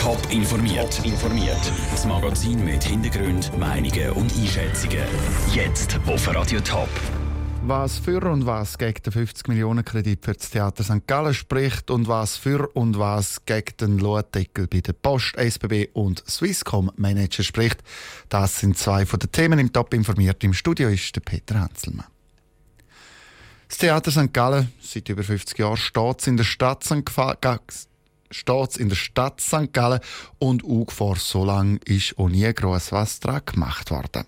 Top informiert. informiert. Das Magazin mit Hintergrund, Meinungen und Einschätzungen. Jetzt auf Radio Top. Was für und was gegen den 50 Millionen Kredit für das Theater St. Gallen spricht und was für und was gegen den Lohndeckel bei der Post, SBB und Swisscom Manager spricht, das sind zwei von den Themen im Top informiert. Im Studio ist der Peter Hanselmann. Das Theater St. Gallen, seit über 50 Jahren, steht in der Stadt St. steht in der Stadt St. Gallen und vor so lange ist auch nie gross was daran gemacht worden.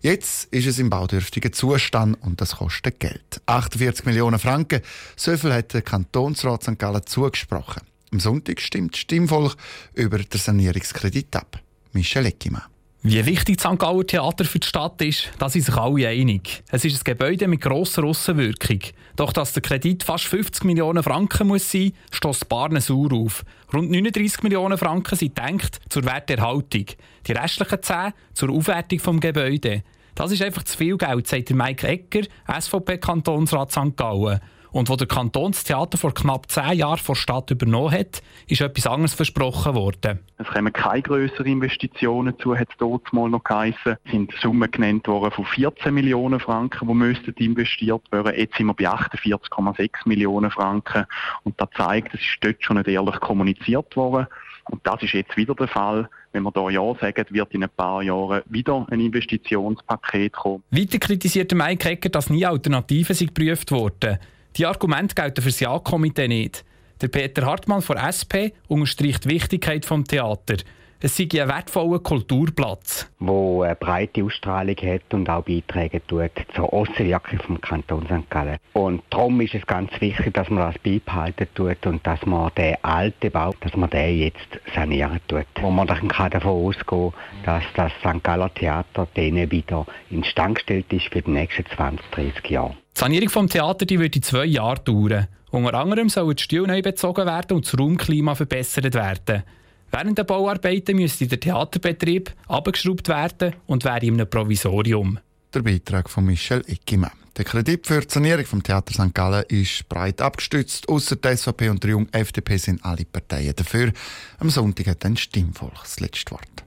Jetzt ist es im baudürftigen Zustand und das kostet Geld. 48 Millionen Franken, so viel hat der Kantonsrat St. Gallen zugesprochen. Am Sonntag stimmt Stimmvolk über den Sanierungskredit ab. Michel Eckimann. Wie wichtig das St. Gauer Theater für die Stadt ist, da sind sich alle einig. Es ist ein Gebäude mit grosser Russenwirkung. Doch dass der Kredit fast 50 Millionen Franken muss sein, stößt Barne sauer auf. Rund 39 Millionen Franken sind gedacht zur Werterhaltung. Die restlichen 10 zur Aufwertung des Gebäudes. Das ist einfach zu viel Geld, sagt Mike Egger, SVP-Kantonsrat St. Gallen. Und wo der Kantonstheater vor knapp zehn Jahren vor Stadt übernommen hat, ist etwas anderes versprochen worden. Es kommen keine grösseren Investitionen zu, hat es dort mal noch geheißen. Es sind Summen genannt worden von 14 Millionen Franken, die müssten investiert werden. Jetzt sind wir bei 48,6 Millionen Franken. Und das zeigt, es ist dort schon nicht ehrlich kommuniziert worden. Und das ist jetzt wieder der Fall. Wenn wir hier Ja sagen, wird in ein paar Jahren wieder ein Investitionspaket kommen. Weiter kritisierte Mike Ecker, dass nie Alternativen geprüft wurden. Die Argumente gelten für das Ja-Komitee nicht. Der Peter Hartmann von SP unterstreicht die Wichtigkeit des Theaters. Es sei ein wertvoller Kulturplatz. Der eine breite Ausstrahlung hat und auch beitragen tut zur Aussenwirkung vom Kanton St. Gallen. Und darum ist es ganz wichtig, dass man das beibehalten tut und dass man den alten Bau, dass man den jetzt sanieren tut. Wo man dann kann davon ausgehen dass das St. Galler Theater denen wieder instand gestellt ist für die nächsten 20, 30 Jahre. Die Sanierung des Theaters die würde zwei Jahre dauern. Unter anderem sollen die Stühle neu bezogen werden und das Raumklima verbessert werden. Während der Bauarbeiten müsste der Theaterbetrieb abgeschraubt werden und wäre in einem Provisorium. Der Beitrag von Michel Eckimann. Der Kredit für die Sanierung vom Theater St. Gallen ist breit abgestützt. Außer der SVP und der Jung FDP sind alle Parteien dafür. Am Sonntag hat ein Stimmvolk das letzte Wort.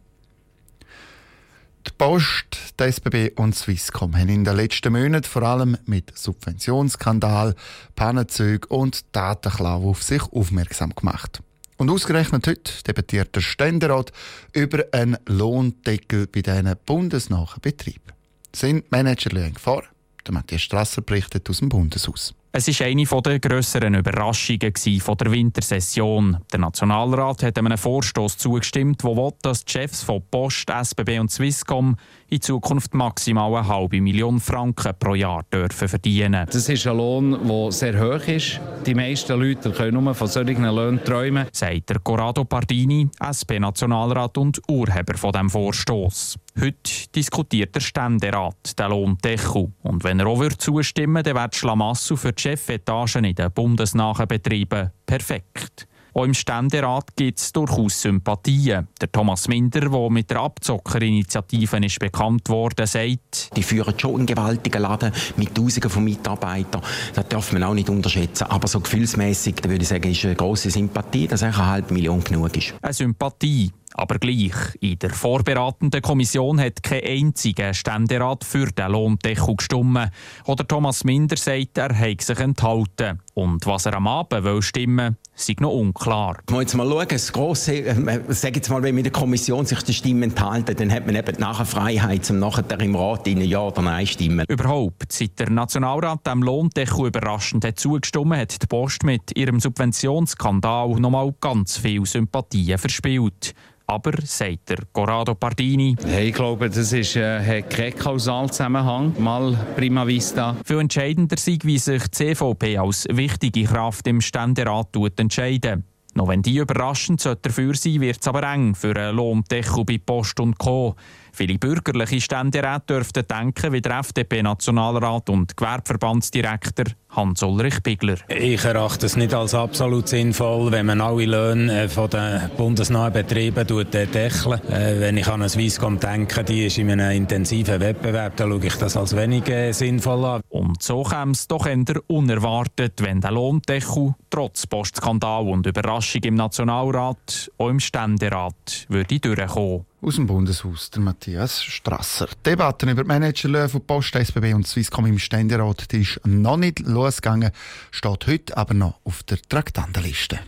Die Post, die SBB und Swisscom haben in den letzten Monaten vor allem mit Subventionsskandal, Pannenzügen und Datenklau auf sich aufmerksam gemacht. Und ausgerechnet heute debattiert der Ständerat über einen Lohndeckel bei diesen bundesnahen Betrieben. Sind Manager in Gefahr? Der Matthias Strasser berichtet aus dem Bundeshaus. Es war eine der grösseren Überraschungen der Wintersession. Der Nationalrat hat einem Vorstoß zugestimmt, der will, dass die Chefs von Post, SBB und Swisscom in Zukunft maximal eine halbe Million Franken pro Jahr dürfen verdienen. Das ist ein Lohn, der sehr hoch ist. Die meisten Leute können nur von solchen Löhnen träumen. Sagt der Corrado Pardini, SP-Nationalrat und Urheber von dem Vorstoß. Heute diskutiert der Ständerat den Lohndeckel. Und wenn er auch zustimmen würde, dann wäre die Schlamassel für die Chefetagen in den bundesnahen Betrieben perfekt. Auch im Ständerat gibt es durchaus Sympathien. Der Thomas Minder, der mit der Abzockerinitiative ist bekannt wurde, sagt, die führen schon einen gewaltigen Laden mit Tausenden von Mitarbeitern. Das darf man auch nicht unterschätzen. Aber so gefühlsmäßig, würde ich sagen, ist eine grosse Sympathie, dass eine halbe Million genug ist. Eine Sympathie, aber gleich, in der vorberatenden Kommission hat kein einziger Ständerat für den Lohndeckel gestimmt. Oder Thomas Minder sagt, er habe sich enthalten. Und was er am Abend will stimmen sei noch unklar. Mal jetzt mal schauen, das grosse, äh, sag jetzt mal, wenn mit der Kommission sich die Stimmen enthalten, dann hat man eben nachher Freiheit, um nachher im Rat in Ja oder Nein stimmen. Überhaupt, seit der Nationalrat dem Lohndeckel überraschend hat zugestimmt, hat die Post mit ihrem Subventionsskandal nochmal ganz viel Sympathien verspielt. Aber, sagt der Corrado Pardini, hey, ich glaube, das ist, äh, hat keinen Kausalzusammenhang. Mal prima vista. Viel entscheidender sei, wie sich die CVP als wichtige Kraft im Ständerat entscheiden. Noch wenn die überraschend dafür sein wird es aber eng für einen Lohndeckel bei Post und Co. Viele bürgerliche Ständeräte dürften denken wie der FDP-Nationalrat und Gewerbeverbandsdirektor Hans-Ulrich Bigler. Ich erachte es nicht als absolut sinnvoll, wenn man alle Löhne äh, von den bundesnahen Betrieben deckeln. Äh, wenn ich an eine Swisscom denke, die ist in einem intensiven Wettbewerb, dann schaue ich das als wenig äh, sinnvoll an. Und so käme es doch eher unerwartet, wenn der Lohndeckel trotz Postskandal und Überraschung im Nationalrat auch im Ständerat würde durchkommen. Aus dem Bundeshaus, der Matthias Strasser. Debatten über die Managerlöhne von Post, SBB und Swisscom im Ständerat die ist noch nicht losgegangen, steht heute aber noch auf der Traktandenliste.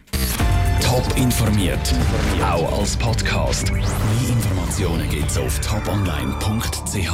Top informiert, auch als Podcast. Mehr Informationen gibt es auf toponline.ch.